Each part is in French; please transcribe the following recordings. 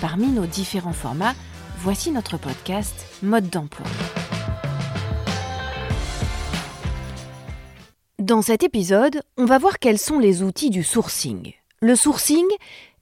Parmi nos différents formats, voici notre podcast Mode d'emploi. Dans cet épisode, on va voir quels sont les outils du sourcing. Le sourcing,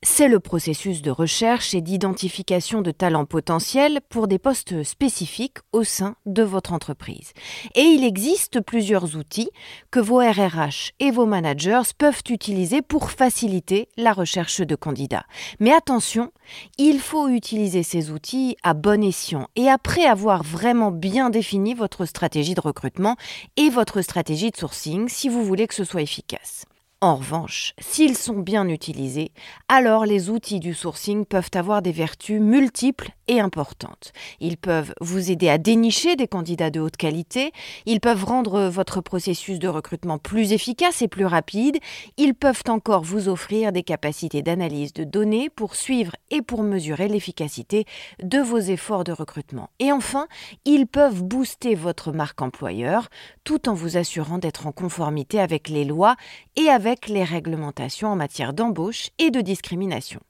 c'est le processus de recherche et d'identification de talents potentiels pour des postes spécifiques au sein de votre entreprise. Et il existe plusieurs outils que vos RRH et vos managers peuvent utiliser pour faciliter la recherche de candidats. Mais attention, il faut utiliser ces outils à bon escient et après avoir vraiment bien défini votre stratégie de recrutement et votre stratégie de sourcing si vous voulez que ce soit efficace. En revanche, s'ils sont bien utilisés, alors les outils du sourcing peuvent avoir des vertus multiples et importantes. Ils peuvent vous aider à dénicher des candidats de haute qualité, ils peuvent rendre votre processus de recrutement plus efficace et plus rapide, ils peuvent encore vous offrir des capacités d'analyse de données pour suivre et pour mesurer l'efficacité de vos efforts de recrutement. Et enfin, ils peuvent booster votre marque employeur tout en vous assurant d'être en conformité avec les lois et avec les réglementations en matière d'embauche et de discrimination.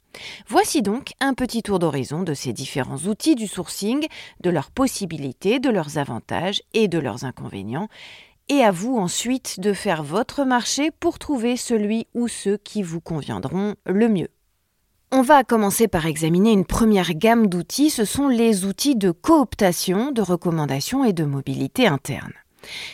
Voici donc un petit tour d'horizon de ces différents outils du sourcing, de leurs possibilités, de leurs avantages et de leurs inconvénients. Et à vous ensuite de faire votre marché pour trouver celui ou ceux qui vous conviendront le mieux. On va commencer par examiner une première gamme d'outils, ce sont les outils de cooptation, de recommandation et de mobilité interne.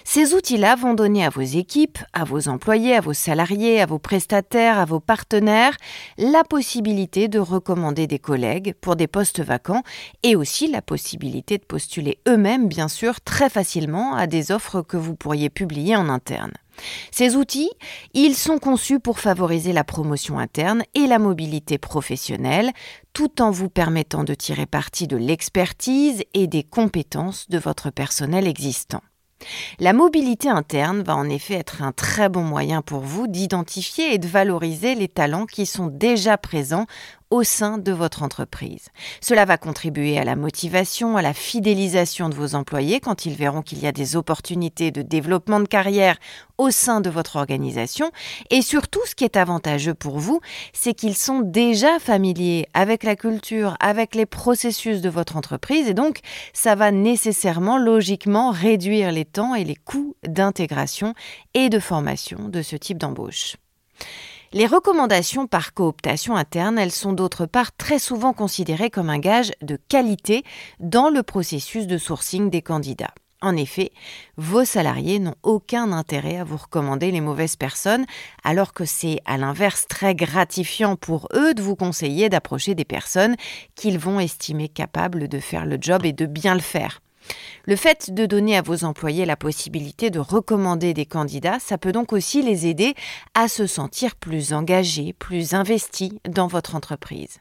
Ces outils-là vont donner à vos équipes, à vos employés, à vos salariés, à vos prestataires, à vos partenaires la possibilité de recommander des collègues pour des postes vacants et aussi la possibilité de postuler eux-mêmes, bien sûr, très facilement à des offres que vous pourriez publier en interne. Ces outils, ils sont conçus pour favoriser la promotion interne et la mobilité professionnelle, tout en vous permettant de tirer parti de l'expertise et des compétences de votre personnel existant. La mobilité interne va en effet être un très bon moyen pour vous d'identifier et de valoriser les talents qui sont déjà présents au sein de votre entreprise. Cela va contribuer à la motivation, à la fidélisation de vos employés quand ils verront qu'il y a des opportunités de développement de carrière au sein de votre organisation. Et surtout, ce qui est avantageux pour vous, c'est qu'ils sont déjà familiers avec la culture, avec les processus de votre entreprise. Et donc, ça va nécessairement, logiquement, réduire les temps et les coûts d'intégration et de formation de ce type d'embauche. Les recommandations par cooptation interne, elles sont d'autre part très souvent considérées comme un gage de qualité dans le processus de sourcing des candidats. En effet, vos salariés n'ont aucun intérêt à vous recommander les mauvaises personnes, alors que c'est à l'inverse très gratifiant pour eux de vous conseiller d'approcher des personnes qu'ils vont estimer capables de faire le job et de bien le faire. Le fait de donner à vos employés la possibilité de recommander des candidats, ça peut donc aussi les aider à se sentir plus engagés, plus investis dans votre entreprise.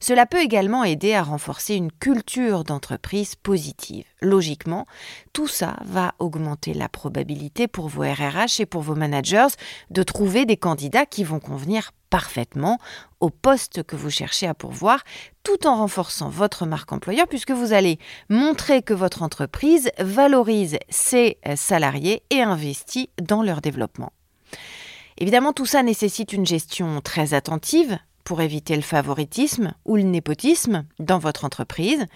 Cela peut également aider à renforcer une culture d'entreprise positive. Logiquement, tout ça va augmenter la probabilité pour vos RRH et pour vos managers de trouver des candidats qui vont convenir parfaitement au poste que vous cherchez à pourvoir, tout en renforçant votre marque employeur, puisque vous allez montrer que votre entreprise valorise ses salariés et investit dans leur développement. Évidemment, tout ça nécessite une gestion très attentive pour éviter le favoritisme ou le népotisme dans votre entreprise.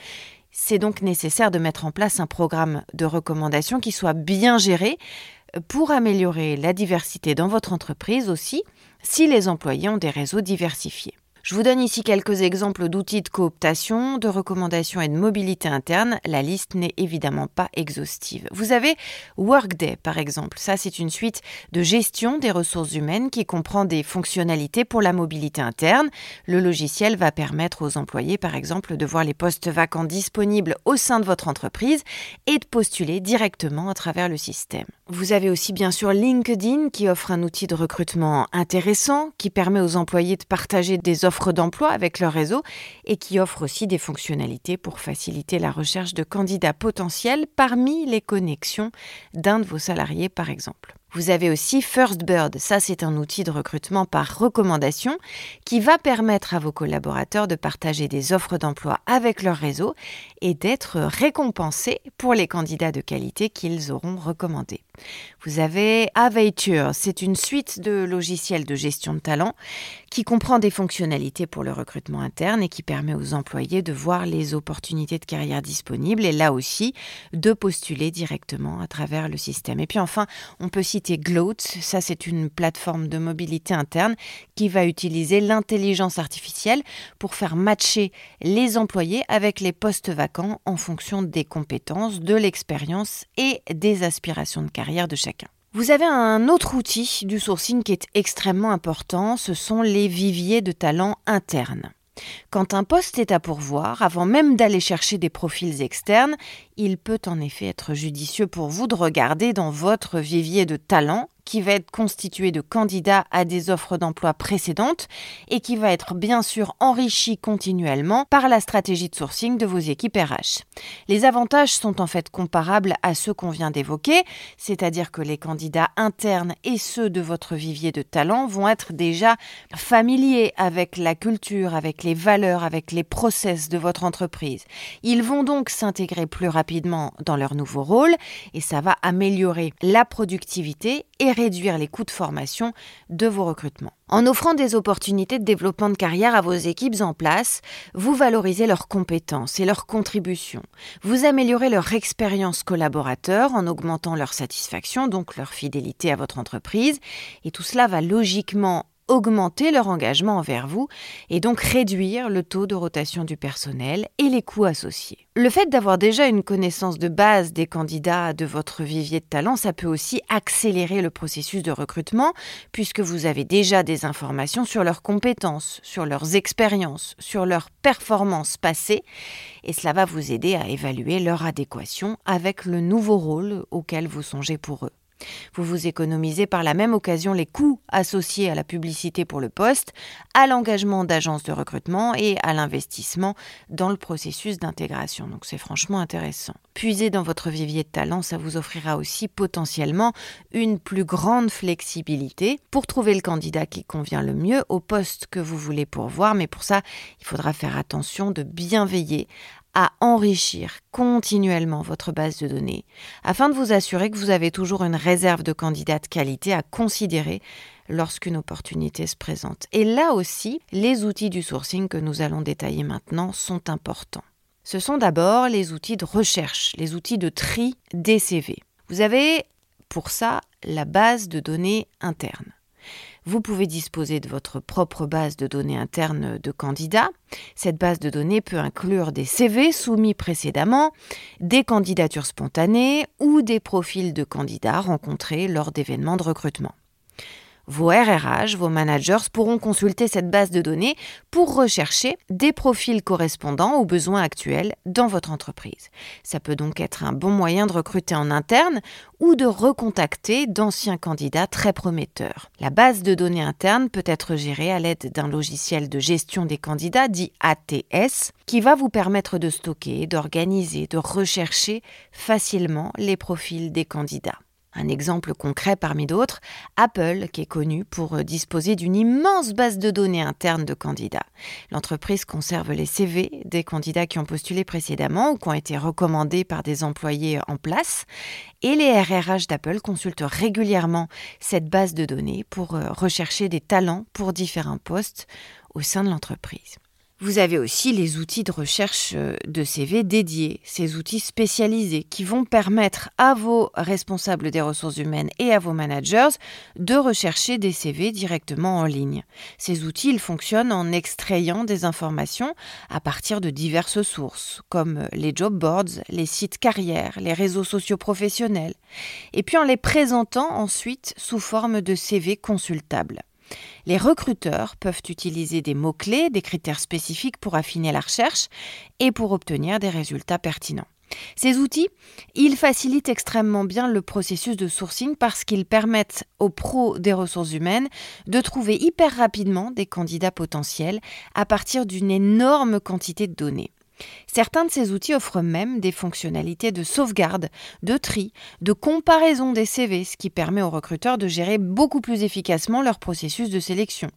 C'est donc nécessaire de mettre en place un programme de recommandation qui soit bien géré pour améliorer la diversité dans votre entreprise aussi si les employés ont des réseaux diversifiés. Je vous donne ici quelques exemples d'outils de cooptation, de recommandations et de mobilité interne. La liste n'est évidemment pas exhaustive. Vous avez Workday par exemple. Ça, c'est une suite de gestion des ressources humaines qui comprend des fonctionnalités pour la mobilité interne. Le logiciel va permettre aux employés par exemple de voir les postes vacants disponibles au sein de votre entreprise et de postuler directement à travers le système. Vous avez aussi bien sûr LinkedIn qui offre un outil de recrutement intéressant, qui permet aux employés de partager des offres d'emploi avec leur réseau et qui offre aussi des fonctionnalités pour faciliter la recherche de candidats potentiels parmi les connexions d'un de vos salariés par exemple. Vous avez aussi FirstBird, ça c'est un outil de recrutement par recommandation qui va permettre à vos collaborateurs de partager des offres d'emploi avec leur réseau et d'être récompensés pour les candidats de qualité qu'ils auront recommandés. Vous avez Avature, c'est une suite de logiciels de gestion de talent qui comprend des fonctionnalités pour le recrutement interne et qui permet aux employés de voir les opportunités de carrière disponibles et là aussi de postuler directement à travers le système. Et puis enfin, on peut citer Gloat, ça c'est une plateforme de mobilité interne qui va utiliser l'intelligence artificielle pour faire matcher les employés avec les postes vacants en fonction des compétences, de l'expérience et des aspirations de carrière de chacun. Vous avez un autre outil du sourcing qui est extrêmement important, ce sont les viviers de talents internes. Quand un poste est à pourvoir, avant même d'aller chercher des profils externes, il peut en effet être judicieux pour vous de regarder dans votre vivier de talents qui va être constitué de candidats à des offres d'emploi précédentes et qui va être bien sûr enrichi continuellement par la stratégie de sourcing de vos équipes RH. Les avantages sont en fait comparables à ceux qu'on vient d'évoquer, c'est-à-dire que les candidats internes et ceux de votre vivier de talent vont être déjà familiers avec la culture, avec les valeurs, avec les process de votre entreprise. Ils vont donc s'intégrer plus rapidement dans leur nouveau rôle et ça va améliorer la productivité et réduire les coûts de formation de vos recrutements. En offrant des opportunités de développement de carrière à vos équipes en place, vous valorisez leurs compétences et leurs contributions. Vous améliorez leur expérience collaborateur en augmentant leur satisfaction, donc leur fidélité à votre entreprise. Et tout cela va logiquement augmenter leur engagement envers vous et donc réduire le taux de rotation du personnel et les coûts associés. Le fait d'avoir déjà une connaissance de base des candidats de votre vivier de talent, ça peut aussi accélérer le processus de recrutement puisque vous avez déjà des informations sur leurs compétences, sur leurs expériences, sur leurs performances passées et cela va vous aider à évaluer leur adéquation avec le nouveau rôle auquel vous songez pour eux. Vous vous économisez par la même occasion les coûts associés à la publicité pour le poste, à l'engagement d'agences de recrutement et à l'investissement dans le processus d'intégration. Donc c'est franchement intéressant. Puiser dans votre vivier de talent, ça vous offrira aussi potentiellement une plus grande flexibilité pour trouver le candidat qui convient le mieux au poste que vous voulez pourvoir. Mais pour ça, il faudra faire attention de bien veiller à enrichir continuellement votre base de données afin de vous assurer que vous avez toujours une réserve de candidats de qualité à considérer lorsqu'une opportunité se présente. Et là aussi, les outils du sourcing que nous allons détailler maintenant sont importants. Ce sont d'abord les outils de recherche, les outils de tri des CV. Vous avez pour ça la base de données interne. Vous pouvez disposer de votre propre base de données interne de candidats. Cette base de données peut inclure des CV soumis précédemment, des candidatures spontanées ou des profils de candidats rencontrés lors d'événements de recrutement. Vos RRH, vos managers pourront consulter cette base de données pour rechercher des profils correspondants aux besoins actuels dans votre entreprise. Ça peut donc être un bon moyen de recruter en interne ou de recontacter d'anciens candidats très prometteurs. La base de données interne peut être gérée à l'aide d'un logiciel de gestion des candidats dit ATS qui va vous permettre de stocker, d'organiser, de rechercher facilement les profils des candidats. Un exemple concret parmi d'autres, Apple, qui est connu pour euh, disposer d'une immense base de données interne de candidats. L'entreprise conserve les CV des candidats qui ont postulé précédemment ou qui ont été recommandés par des employés en place. Et les RRH d'Apple consultent régulièrement cette base de données pour euh, rechercher des talents pour différents postes au sein de l'entreprise. Vous avez aussi les outils de recherche euh, de CV dédiés, ces outils spécialisés qui vont permettre à vos responsables des ressources humaines et à vos managers de rechercher des CV directement en ligne. Ces outils, ils fonctionnent en extrayant des informations à partir de diverses sources, comme les job boards, les sites carrières, les réseaux sociaux professionnels, et puis en les présentant ensuite sous forme de CV consultables. Les recruteurs peuvent utiliser des mots-clés, des critères spécifiques pour affiner la recherche et pour obtenir des résultats pertinents. Ces outils, ils facilitent extrêmement bien le processus de sourcing parce qu'ils permettent aux pros des ressources humaines de trouver hyper rapidement des candidats potentiels à partir d'une énorme quantité de données. Certains de ces outils offrent même des fonctionnalités de sauvegarde, de tri, de comparaison des CV, ce qui permet aux recruteurs de gérer beaucoup plus efficacement leur processus de sélection.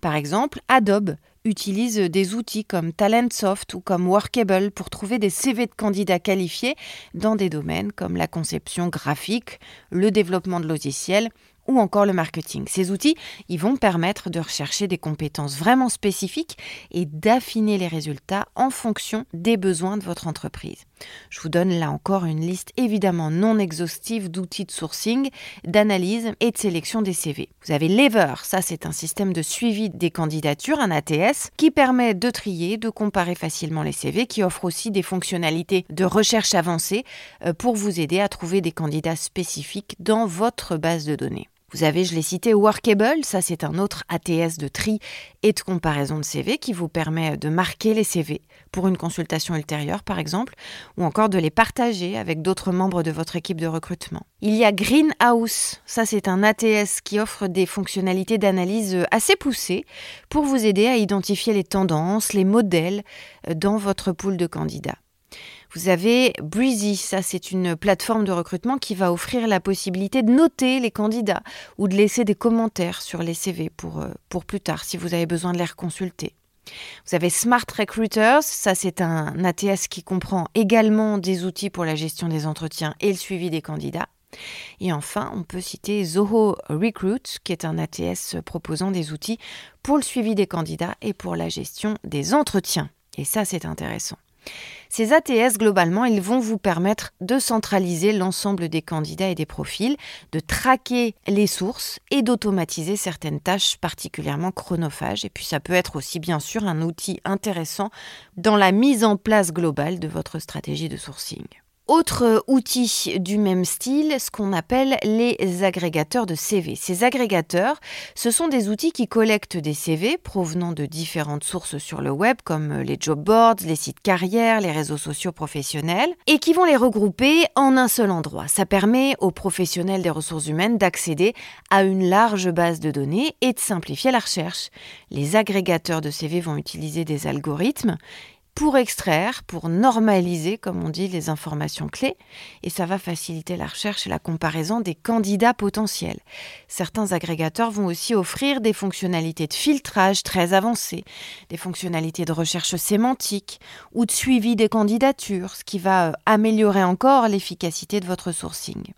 Par exemple, Adobe utilise des outils comme Talentsoft ou comme Workable pour trouver des CV de candidats qualifiés dans des domaines comme la conception graphique, le développement de logiciels ou encore le marketing. Ces outils, ils vont permettre de rechercher des compétences vraiment spécifiques et d'affiner les résultats en fonction des besoins de votre entreprise. Je vous donne là encore une liste évidemment non exhaustive d'outils de sourcing, d'analyse et de sélection des CV. Vous avez Lever, ça c'est un système de suivi des candidatures, un ATS, qui permet de trier, de comparer facilement les CV, qui offre aussi des fonctionnalités de recherche avancée euh, pour vous aider à trouver des candidats spécifiques dans votre base de données. Vous avez, je l'ai cité, Workable, ça c'est un autre ATS de tri et de comparaison de CV qui vous permet de marquer les CV pour une consultation ultérieure par exemple, ou encore de les partager avec d'autres membres de votre équipe de recrutement. Il y a Greenhouse, ça c'est un ATS qui offre des fonctionnalités d'analyse assez poussées pour vous aider à identifier les tendances, les modèles dans votre pool de candidats. Vous avez Breezy, ça c'est une plateforme de recrutement qui va offrir la possibilité de noter les candidats ou de laisser des commentaires sur les CV pour, euh, pour plus tard si vous avez besoin de les reconsulter. Vous avez Smart Recruiters, ça c'est un ATS qui comprend également des outils pour la gestion des entretiens et le suivi des candidats. Et enfin, on peut citer Zoho Recruit, qui est un ATS proposant des outils pour le suivi des candidats et pour la gestion des entretiens. Et ça, c'est intéressant. Ces ATS, globalement, ils vont vous permettre de centraliser l'ensemble des candidats et des profils, de traquer les sources et d'automatiser certaines tâches particulièrement chronophages. Et puis ça peut être aussi bien sûr un outil intéressant dans la mise en place globale de votre stratégie de sourcing. Autre outil du même style, ce qu'on appelle les agrégateurs de CV. Ces agrégateurs, ce sont des outils qui collectent des CV provenant de différentes sources sur le web, comme les job boards, les sites carrières, les réseaux sociaux professionnels, et qui vont les regrouper en un seul endroit. Ça permet aux professionnels des ressources humaines d'accéder à une large base de données et de simplifier la recherche. Les agrégateurs de CV vont utiliser des algorithmes pour extraire, pour normaliser, comme on dit, les informations clés, et ça va faciliter la recherche et la comparaison des candidats potentiels. Certains agrégateurs vont aussi offrir des fonctionnalités de filtrage très avancées, des fonctionnalités de recherche sémantique ou de suivi des candidatures, ce qui va euh, améliorer encore l'efficacité de votre sourcing.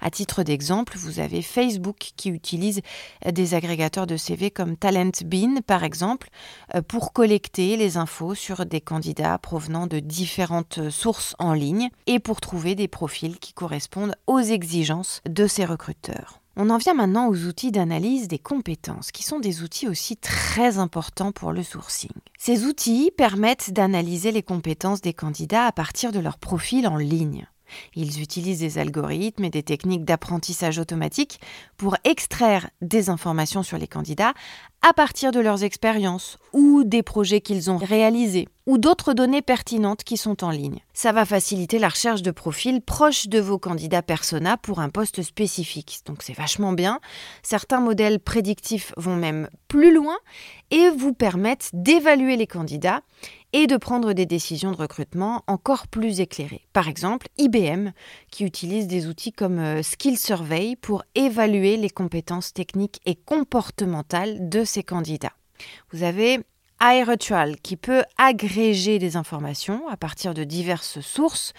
À titre d'exemple, vous avez Facebook qui utilise des agrégateurs de CV comme TalentBean, par exemple, euh, pour collecter les infos sur des candidats provenant de différentes sources en ligne et pour trouver des profils qui correspondent aux exigences de ces recruteurs. On en vient maintenant aux outils d'analyse des compétences, qui sont des outils aussi très importants pour le sourcing. Ces outils permettent d'analyser les compétences des candidats à partir de leur profil en ligne. Ils utilisent des algorithmes et des techniques d'apprentissage automatique pour extraire des informations sur les candidats à partir de leurs expériences ou des projets qu'ils ont réalisés ou d'autres données pertinentes qui sont en ligne. Ça va faciliter la recherche de profils proches de vos candidats persona pour un poste spécifique. Donc c'est vachement bien. Certains modèles prédictifs vont même plus loin et vous permettent d'évaluer les candidats et de prendre des décisions de recrutement encore plus éclairées. Par exemple, IBM, qui utilise des outils comme euh, Skill Survey pour évaluer les compétences techniques et comportementales de ses candidats. Vous avez iRitual, qui peut agréger des informations à partir de diverses sources,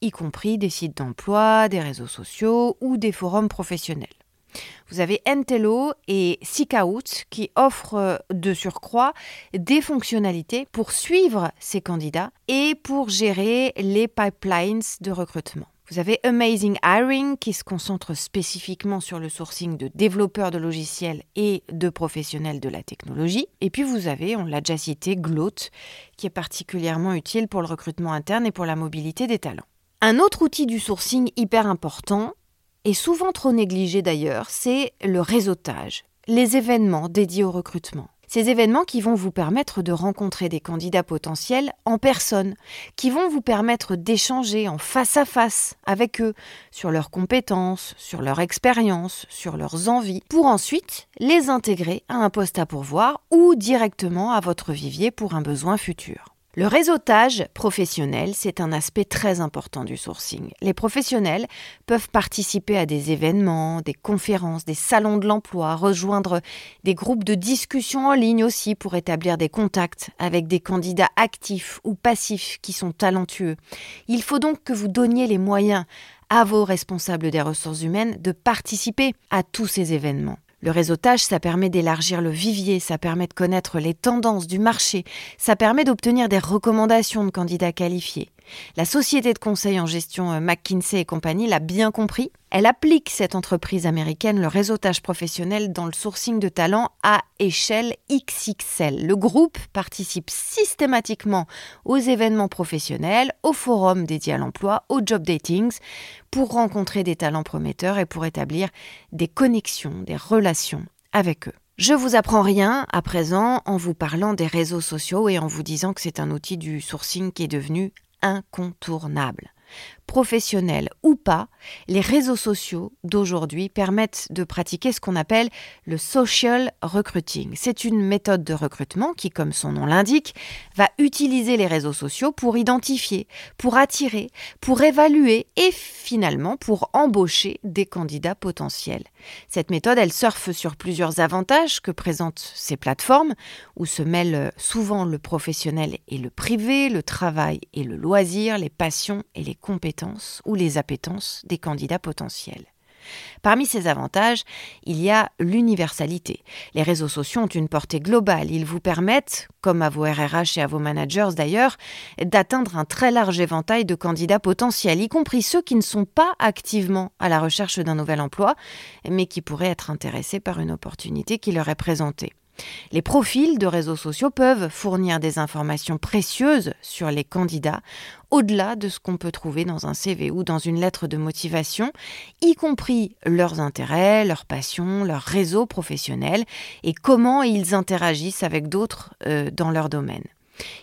y compris des sites d'emploi, des réseaux sociaux ou des forums professionnels. Vous avez Entelo et Seekout qui offrent de surcroît des fonctionnalités pour suivre ces candidats et pour gérer les pipelines de recrutement. Vous avez Amazing Hiring qui se concentre spécifiquement sur le sourcing de développeurs de logiciels et de professionnels de la technologie. Et puis vous avez, on l'a déjà cité, Gloat qui est particulièrement utile pour le recrutement interne et pour la mobilité des talents. Un autre outil du sourcing hyper important, et souvent trop négligé d'ailleurs, c'est le réseautage, les événements dédiés au recrutement. Ces événements qui vont vous permettre de rencontrer des candidats potentiels en personne, qui vont vous permettre d'échanger en face à face avec eux sur leurs compétences, sur leur expérience, sur leurs envies, pour ensuite les intégrer à un poste à pourvoir ou directement à votre vivier pour un besoin futur. Le réseautage professionnel, c'est un aspect très important du sourcing. Les professionnels peuvent participer à des événements, des conférences, des salons de l'emploi, rejoindre des groupes de discussion en ligne aussi pour établir des contacts avec des candidats actifs ou passifs qui sont talentueux. Il faut donc que vous donniez les moyens à vos responsables des ressources humaines de participer à tous ces événements. Le réseautage, ça permet d'élargir le vivier, ça permet de connaître les tendances du marché, ça permet d'obtenir des recommandations de candidats qualifiés. La société de conseil en gestion euh, McKinsey et compagnie l'a bien compris. Elle applique cette entreprise américaine le réseautage professionnel dans le sourcing de talents à échelle XXL. Le groupe participe systématiquement aux événements professionnels, aux forums dédiés à l'emploi, aux job datings, pour rencontrer des talents prometteurs et pour établir des connexions, des relations avec eux. Je vous apprends rien à présent en vous parlant des réseaux sociaux et en vous disant que c'est un outil du sourcing qui est devenu incontournable professionnels ou pas, les réseaux sociaux d'aujourd'hui permettent de pratiquer ce qu'on appelle le social recruiting. C'est une méthode de recrutement qui, comme son nom l'indique, va utiliser les réseaux sociaux pour identifier, pour attirer, pour évaluer et finalement pour embaucher des candidats potentiels. Cette méthode, elle surfe sur plusieurs avantages que présentent ces plateformes, où se mêlent souvent le professionnel et le privé, le travail et le loisir, les passions et les compétences ou les appétences des candidats potentiels. Parmi ces avantages, il y a l'universalité. Les réseaux sociaux ont une portée globale. Ils vous permettent, comme à vos RRH et à vos managers d'ailleurs, d'atteindre un très large éventail de candidats potentiels, y compris ceux qui ne sont pas activement à la recherche d'un nouvel emploi, mais qui pourraient être intéressés par une opportunité qui leur est présentée. Les profils de réseaux sociaux peuvent fournir des informations précieuses sur les candidats, au-delà de ce qu'on peut trouver dans un CV ou dans une lettre de motivation, y compris leurs intérêts, leurs passions, leur réseau professionnel et comment ils interagissent avec d'autres euh, dans leur domaine.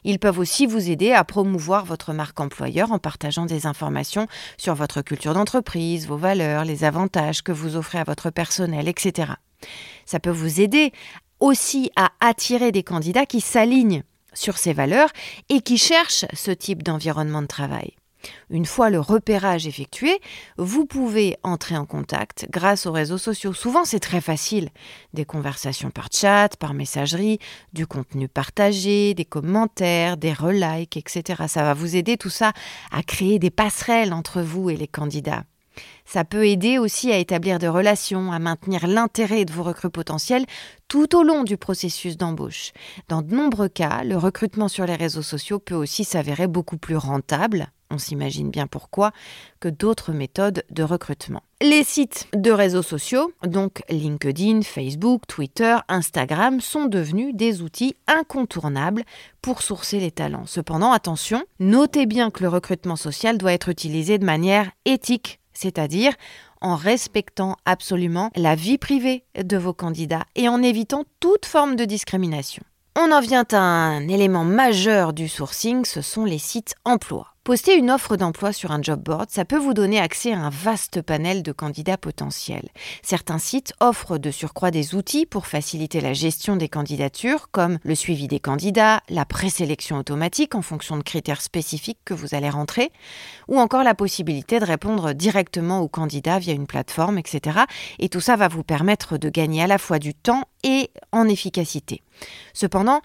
Ils peuvent aussi vous aider à promouvoir votre marque employeur en partageant des informations sur votre culture d'entreprise, vos valeurs, les avantages que vous offrez à votre personnel, etc. Ça peut vous aider aussi à attirer des candidats qui s'alignent sur ces valeurs et qui cherchent ce type d'environnement de travail. Une fois le repérage effectué, vous pouvez entrer en contact grâce aux réseaux sociaux. Souvent, c'est très facile. Des conversations par chat, par messagerie, du contenu partagé, des commentaires, des relikes, etc. Ça va vous aider tout ça à créer des passerelles entre vous et les candidats. Ça peut aider aussi à établir des relations, à maintenir l'intérêt de vos recrues potentiels tout au long du processus d'embauche. Dans de nombreux cas, le recrutement sur les réseaux sociaux peut aussi s'avérer beaucoup plus rentable, on s'imagine bien pourquoi, que d'autres méthodes de recrutement. Les sites de réseaux sociaux, donc LinkedIn, Facebook, Twitter, Instagram, sont devenus des outils incontournables pour sourcer les talents. Cependant, attention, notez bien que le recrutement social doit être utilisé de manière éthique c'est-à-dire en respectant absolument la vie privée de vos candidats et en évitant toute forme de discrimination. On en vient à un élément majeur du sourcing, ce sont les sites emploi. Poster une offre d'emploi sur un job board, ça peut vous donner accès à un vaste panel de candidats potentiels. Certains sites offrent de surcroît des outils pour faciliter la gestion des candidatures, comme le suivi des candidats, la présélection automatique en fonction de critères spécifiques que vous allez rentrer, ou encore la possibilité de répondre directement aux candidats via une plateforme, etc. Et tout ça va vous permettre de gagner à la fois du temps et en efficacité. Cependant,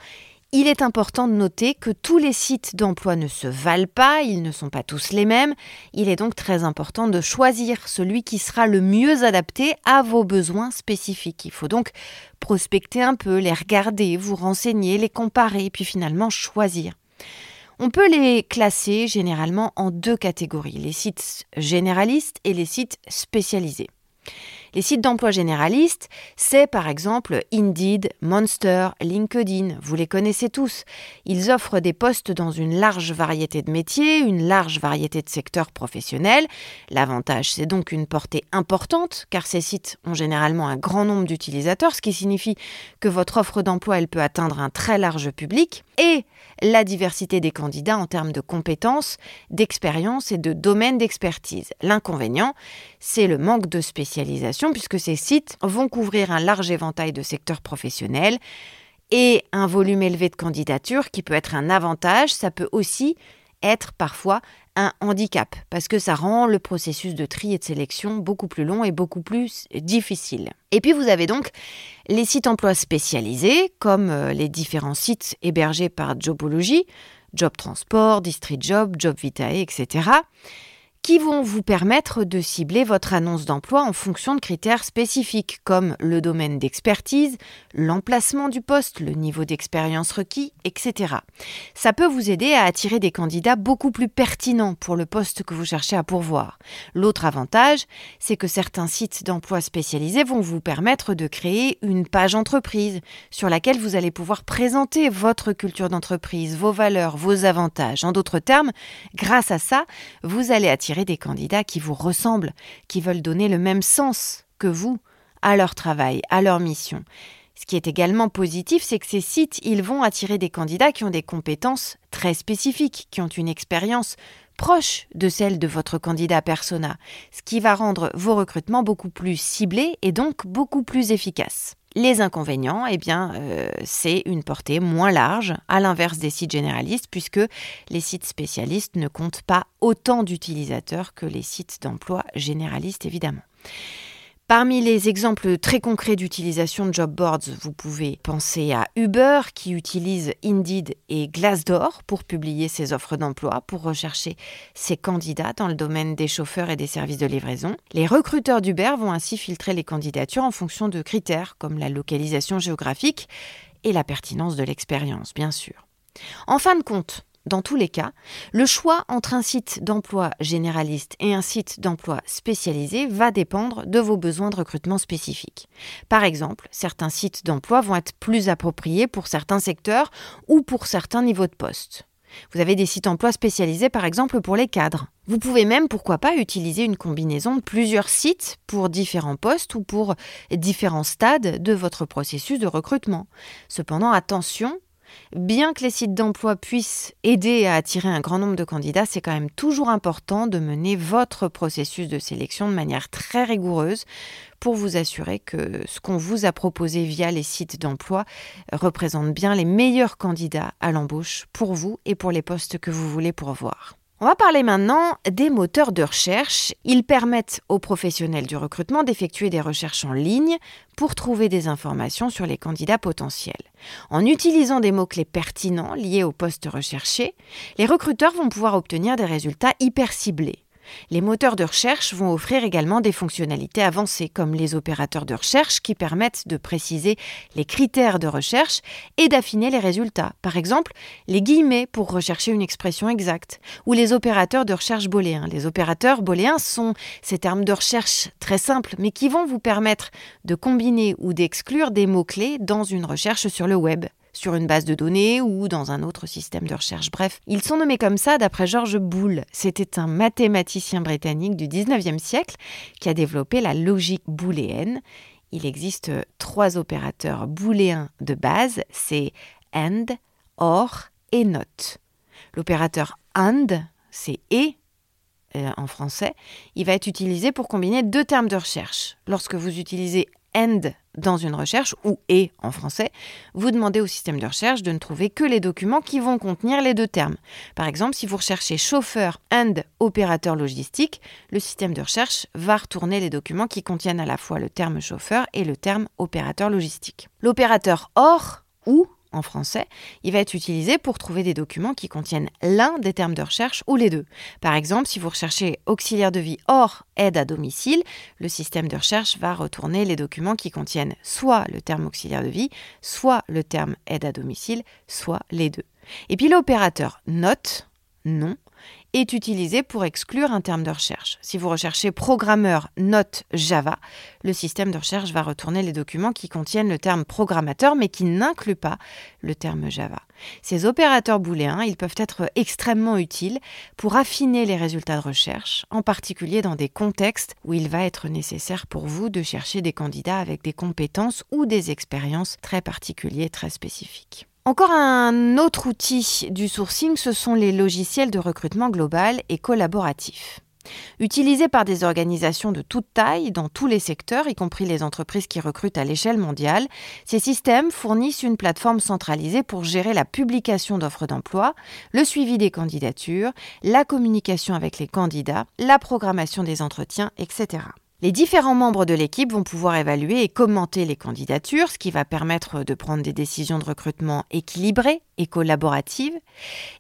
il est important de noter que tous les sites d'emploi ne se valent pas, ils ne sont pas tous les mêmes. Il est donc très important de choisir celui qui sera le mieux adapté à vos besoins spécifiques. Il faut donc prospecter un peu, les regarder, vous renseigner, les comparer, puis finalement choisir. On peut les classer généralement en deux catégories, les sites généralistes et les sites spécialisés. Les sites d'emploi généralistes, c'est par exemple Indeed, Monster, LinkedIn, vous les connaissez tous. Ils offrent des postes dans une large variété de métiers, une large variété de secteurs professionnels. L'avantage, c'est donc une portée importante, car ces sites ont généralement un grand nombre d'utilisateurs, ce qui signifie que votre offre d'emploi, elle peut atteindre un très large public, et la diversité des candidats en termes de compétences, d'expérience et de domaine d'expertise. L'inconvénient, c'est le manque de spécialisation puisque ces sites vont couvrir un large éventail de secteurs professionnels et un volume élevé de candidatures qui peut être un avantage, ça peut aussi être parfois un handicap parce que ça rend le processus de tri et de sélection beaucoup plus long et beaucoup plus difficile. Et puis vous avez donc les sites emploi spécialisés comme euh, les différents sites hébergés par Jobology, Job Transport, District Job, Job Vitae, etc qui vont vous permettre de cibler votre annonce d'emploi en fonction de critères spécifiques comme le domaine d'expertise, l'emplacement du poste, le niveau d'expérience requis, etc. Ça peut vous aider à attirer des candidats beaucoup plus pertinents pour le poste que vous cherchez à pourvoir. L'autre avantage, c'est que certains sites d'emploi spécialisés vont vous permettre de créer une page entreprise sur laquelle vous allez pouvoir présenter votre culture d'entreprise, vos valeurs, vos avantages. En d'autres termes, grâce à ça, vous allez attirer des candidats qui vous ressemblent, qui veulent donner le même sens que vous à leur travail, à leur mission. Ce qui est également positif, c'est que ces sites, ils vont attirer des candidats qui ont des compétences très spécifiques, qui ont une expérience proche de celle de votre candidat persona, ce qui va rendre vos recrutements beaucoup plus ciblés et donc beaucoup plus efficaces. Les inconvénients, eh euh, c'est une portée moins large, à l'inverse des sites généralistes, puisque les sites spécialistes ne comptent pas autant d'utilisateurs que les sites d'emploi généralistes, évidemment. Parmi les exemples très concrets d'utilisation de job boards, vous pouvez penser à Uber qui utilise Indeed et Glassdoor pour publier ses offres d'emploi, pour rechercher ses candidats dans le domaine des chauffeurs et des services de livraison. Les recruteurs d'Uber vont ainsi filtrer les candidatures en fonction de critères comme la localisation géographique et la pertinence de l'expérience, bien sûr. En fin de compte, dans tous les cas, le choix entre un site d'emploi généraliste et un site d'emploi spécialisé va dépendre de vos besoins de recrutement spécifiques. Par exemple, certains sites d'emploi vont être plus appropriés pour certains secteurs ou pour certains niveaux de poste. Vous avez des sites emploi spécialisés par exemple pour les cadres. Vous pouvez même, pourquoi pas, utiliser une combinaison de plusieurs sites pour différents postes ou pour différents stades de votre processus de recrutement. Cependant, attention, Bien que les sites d'emploi puissent aider à attirer un grand nombre de candidats, c'est quand même toujours important de mener votre processus de sélection de manière très rigoureuse pour vous assurer que ce qu'on vous a proposé via les sites d'emploi représente bien les meilleurs candidats à l'embauche pour vous et pour les postes que vous voulez pourvoir. On va parler maintenant des moteurs de recherche. Ils permettent aux professionnels du recrutement d'effectuer des recherches en ligne pour trouver des informations sur les candidats potentiels. En utilisant des mots-clés pertinents liés au poste recherché, les recruteurs vont pouvoir obtenir des résultats hyper ciblés. Les moteurs de recherche vont offrir également des fonctionnalités avancées comme les opérateurs de recherche qui permettent de préciser les critères de recherche et d'affiner les résultats. Par exemple, les guillemets pour rechercher une expression exacte ou les opérateurs de recherche booléens. Les opérateurs booléens sont ces termes de recherche très simples mais qui vont vous permettre de combiner ou d'exclure des mots-clés dans une recherche sur le web sur une base de données ou dans un autre système de recherche. Bref, ils sont nommés comme ça d'après George Boole. C'était un mathématicien britannique du 19e siècle qui a développé la logique booléenne. Il existe trois opérateurs booléens de base, c'est AND, OR et NOT. L'opérateur AND, c'est et euh, en français, il va être utilisé pour combiner deux termes de recherche. Lorsque vous utilisez AND dans une recherche, ou et en français, vous demandez au système de recherche de ne trouver que les documents qui vont contenir les deux termes. Par exemple, si vous recherchez chauffeur and opérateur logistique, le système de recherche va retourner les documents qui contiennent à la fois le terme chauffeur et le terme opérateur logistique. L'opérateur OR ou en français, il va être utilisé pour trouver des documents qui contiennent l'un des termes de recherche ou les deux. Par exemple, si vous recherchez auxiliaire de vie hors aide à domicile, le système de recherche va retourner les documents qui contiennent soit le terme auxiliaire de vie, soit le terme aide à domicile, soit les deux. Et puis l'opérateur note, non, est utilisé pour exclure un terme de recherche. Si vous recherchez programmeur note Java, le système de recherche va retourner les documents qui contiennent le terme programmateur mais qui n'incluent pas le terme Java. Ces opérateurs booléens, ils peuvent être extrêmement utiles pour affiner les résultats de recherche, en particulier dans des contextes où il va être nécessaire pour vous de chercher des candidats avec des compétences ou des expériences très particulières, très spécifiques. Encore un autre outil du sourcing, ce sont les logiciels de recrutement global et collaboratif. Utilisés par des organisations de toute taille dans tous les secteurs, y compris les entreprises qui recrutent à l'échelle mondiale, ces systèmes fournissent une plateforme centralisée pour gérer la publication d'offres d'emploi, le suivi des candidatures, la communication avec les candidats, la programmation des entretiens, etc. Les différents membres de l'équipe vont pouvoir évaluer et commenter les candidatures, ce qui va permettre de prendre des décisions de recrutement équilibrées et collaboratives.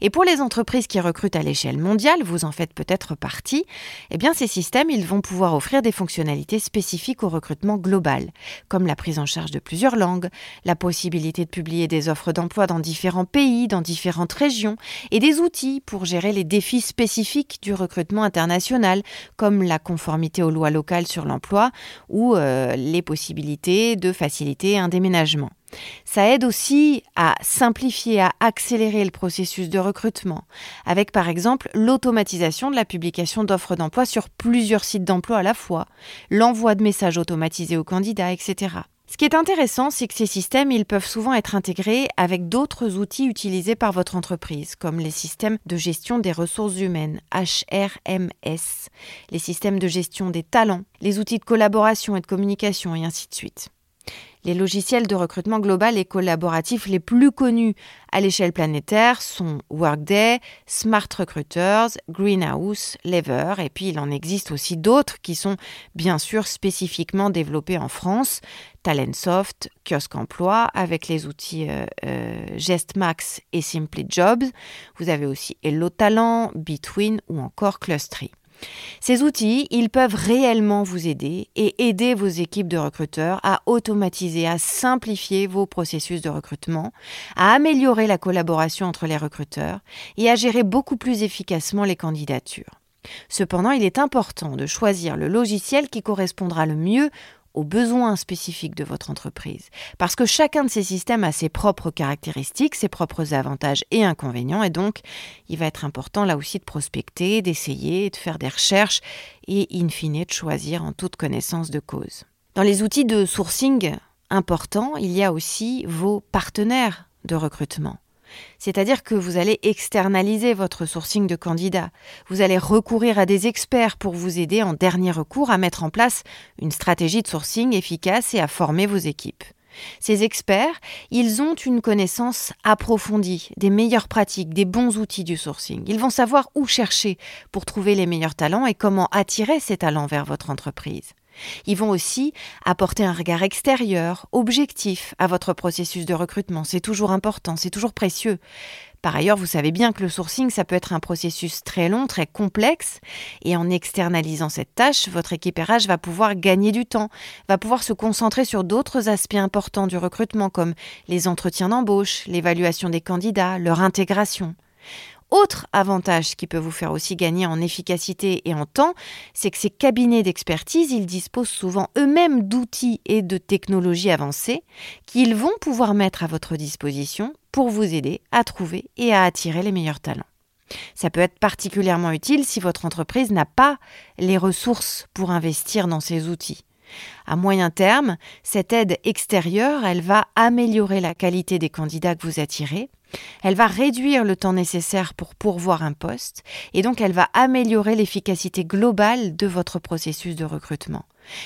Et pour les entreprises qui recrutent à l'échelle mondiale, vous en faites peut-être partie, eh bien ces systèmes, ils vont pouvoir offrir des fonctionnalités spécifiques au recrutement global, comme la prise en charge de plusieurs langues, la possibilité de publier des offres d'emploi dans différents pays, dans différentes régions, et des outils pour gérer les défis spécifiques du recrutement international, comme la conformité aux lois locales sur l'emploi ou euh, les possibilités de faciliter un déménagement. Ça aide aussi à simplifier, à accélérer le processus de recrutement, avec par exemple l'automatisation de la publication d'offres d'emploi sur plusieurs sites d'emploi à la fois, l'envoi de messages automatisés aux candidats, etc. Ce qui est intéressant, c'est que ces systèmes, ils peuvent souvent être intégrés avec d'autres outils utilisés par votre entreprise, comme les systèmes de gestion des ressources humaines, HRMS, les systèmes de gestion des talents, les outils de collaboration et de communication, et ainsi de suite. Les logiciels de recrutement global et collaboratif les plus connus à l'échelle planétaire sont Workday, Smart Recruiters, Greenhouse, Lever, et puis il en existe aussi d'autres qui sont bien sûr spécifiquement développés en France, Talentsoft, Kiosque Emploi, avec les outils euh, euh, GestMax et Simply Jobs. Vous avez aussi Hello Talent, Between ou encore Clustery. Ces outils, ils peuvent réellement vous aider et aider vos équipes de recruteurs à automatiser, à simplifier vos processus de recrutement, à améliorer la collaboration entre les recruteurs et à gérer beaucoup plus efficacement les candidatures. Cependant, il est important de choisir le logiciel qui correspondra le mieux aux besoins spécifiques de votre entreprise. Parce que chacun de ces systèmes a ses propres caractéristiques, ses propres avantages et inconvénients, et donc il va être important là aussi de prospecter, d'essayer, de faire des recherches et in fine de choisir en toute connaissance de cause. Dans les outils de sourcing importants, il y a aussi vos partenaires de recrutement. C'est-à-dire que vous allez externaliser votre sourcing de candidats. Vous allez recourir à des experts pour vous aider en dernier recours à mettre en place une stratégie de sourcing efficace et à former vos équipes. Ces experts, ils ont une connaissance approfondie des meilleures pratiques, des bons outils du sourcing. Ils vont savoir où chercher pour trouver les meilleurs talents et comment attirer ces talents vers votre entreprise. Ils vont aussi apporter un regard extérieur, objectif à votre processus de recrutement. C'est toujours important, c'est toujours précieux. Par ailleurs, vous savez bien que le sourcing, ça peut être un processus très long, très complexe, et en externalisant cette tâche, votre équipérage va pouvoir gagner du temps, va pouvoir se concentrer sur d'autres aspects importants du recrutement, comme les entretiens d'embauche, l'évaluation des candidats, leur intégration. Autre avantage qui peut vous faire aussi gagner en efficacité et en temps, c'est que ces cabinets d'expertise, ils disposent souvent eux-mêmes d'outils et de technologies avancées qu'ils vont pouvoir mettre à votre disposition pour vous aider à trouver et à attirer les meilleurs talents. Ça peut être particulièrement utile si votre entreprise n'a pas les ressources pour investir dans ces outils. À moyen terme, cette aide extérieure, elle va améliorer la qualité des candidats que vous attirez, elle va réduire le temps nécessaire pour pourvoir un poste et donc elle va améliorer l'efficacité globale de votre processus de recrutement.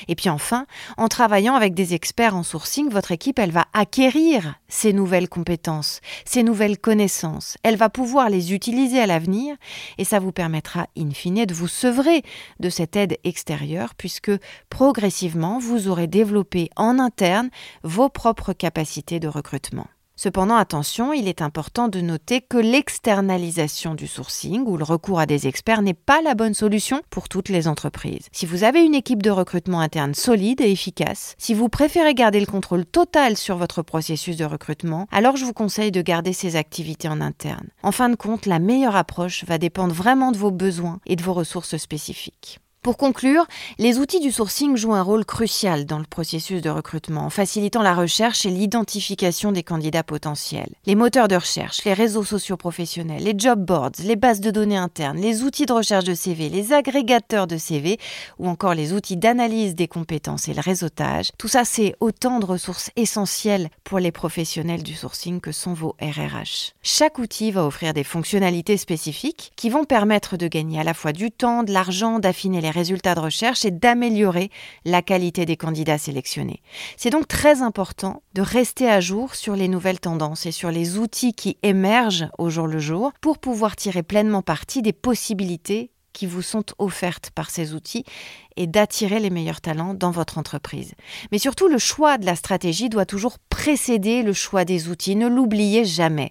Et puis enfin, en travaillant avec des experts en sourcing, votre équipe, elle va acquérir ces nouvelles compétences, ces nouvelles connaissances. Elle va pouvoir les utiliser à l'avenir et ça vous permettra, in fine, de vous sevrer de cette aide extérieure puisque progressivement, vous aurez développé en interne vos propres capacités de recrutement. Cependant, attention, il est important de noter que l'externalisation du sourcing ou le recours à des experts n'est pas la bonne solution pour toutes les entreprises. Si vous avez une équipe de recrutement interne solide et efficace, si vous préférez garder le contrôle total sur votre processus de recrutement, alors je vous conseille de garder ces activités en interne. En fin de compte, la meilleure approche va dépendre vraiment de vos besoins et de vos ressources spécifiques. Pour conclure, les outils du sourcing jouent un rôle crucial dans le processus de recrutement, en facilitant la recherche et l'identification des candidats potentiels. Les moteurs de recherche, les réseaux sociaux professionnels, les job boards, les bases de données internes, les outils de recherche de CV, les agrégateurs de CV ou encore les outils d'analyse des compétences et le réseautage, tout ça c'est autant de ressources essentielles pour les professionnels du sourcing que sont vos RRH. Chaque outil va offrir des fonctionnalités spécifiques qui vont permettre de gagner à la fois du temps, de l'argent, d'affiner les résultats de recherche et d'améliorer la qualité des candidats sélectionnés. C'est donc très important de rester à jour sur les nouvelles tendances et sur les outils qui émergent au jour le jour pour pouvoir tirer pleinement parti des possibilités qui vous sont offertes par ces outils et d'attirer les meilleurs talents dans votre entreprise. Mais surtout, le choix de la stratégie doit toujours précéder le choix des outils. Ne l'oubliez jamais.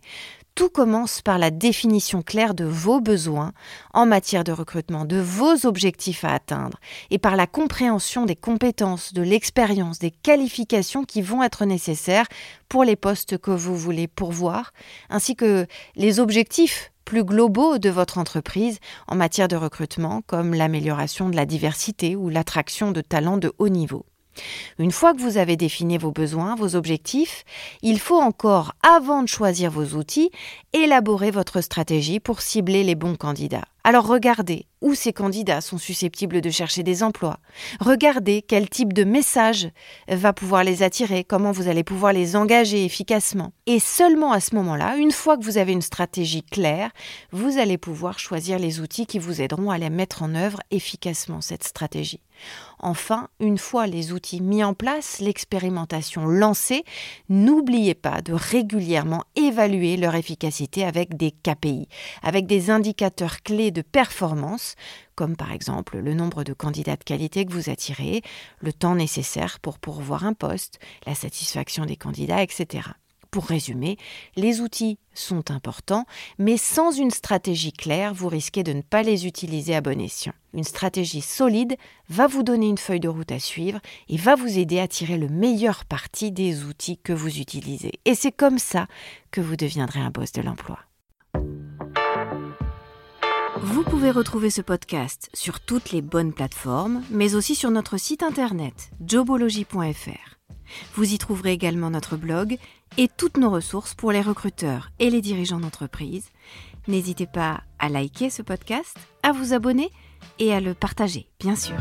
Tout commence par la définition claire de vos besoins en matière de recrutement, de vos objectifs à atteindre, et par la compréhension des compétences, de l'expérience, des qualifications qui vont être nécessaires pour les postes que vous voulez pourvoir, ainsi que les objectifs plus globaux de votre entreprise en matière de recrutement, comme l'amélioration de la diversité ou l'attraction de talents de haut niveau. Une fois que vous avez défini vos besoins, vos objectifs, il faut encore, avant de choisir vos outils, élaborer votre stratégie pour cibler les bons candidats. Alors regardez où ces candidats sont susceptibles de chercher des emplois. Regardez quel type de message va pouvoir les attirer, comment vous allez pouvoir les engager efficacement. Et seulement à ce moment-là, une fois que vous avez une stratégie claire, vous allez pouvoir choisir les outils qui vous aideront à la mettre en œuvre efficacement, cette stratégie. Enfin, une fois les outils mis en place, l'expérimentation lancée, n'oubliez pas de régulièrement évaluer leur efficacité avec des KPI, avec des indicateurs clés de performance, comme par exemple le nombre de candidats de qualité que vous attirez, le temps nécessaire pour pourvoir un poste, la satisfaction des candidats, etc. Pour résumer, les outils sont importants, mais sans une stratégie claire, vous risquez de ne pas les utiliser à bon escient. Une stratégie solide va vous donner une feuille de route à suivre et va vous aider à tirer le meilleur parti des outils que vous utilisez. Et c'est comme ça que vous deviendrez un boss de l'emploi. Vous pouvez retrouver ce podcast sur toutes les bonnes plateformes, mais aussi sur notre site internet jobology.fr. Vous y trouverez également notre blog et toutes nos ressources pour les recruteurs et les dirigeants d'entreprise. N'hésitez pas à liker ce podcast, à vous abonner et à le partager, bien sûr.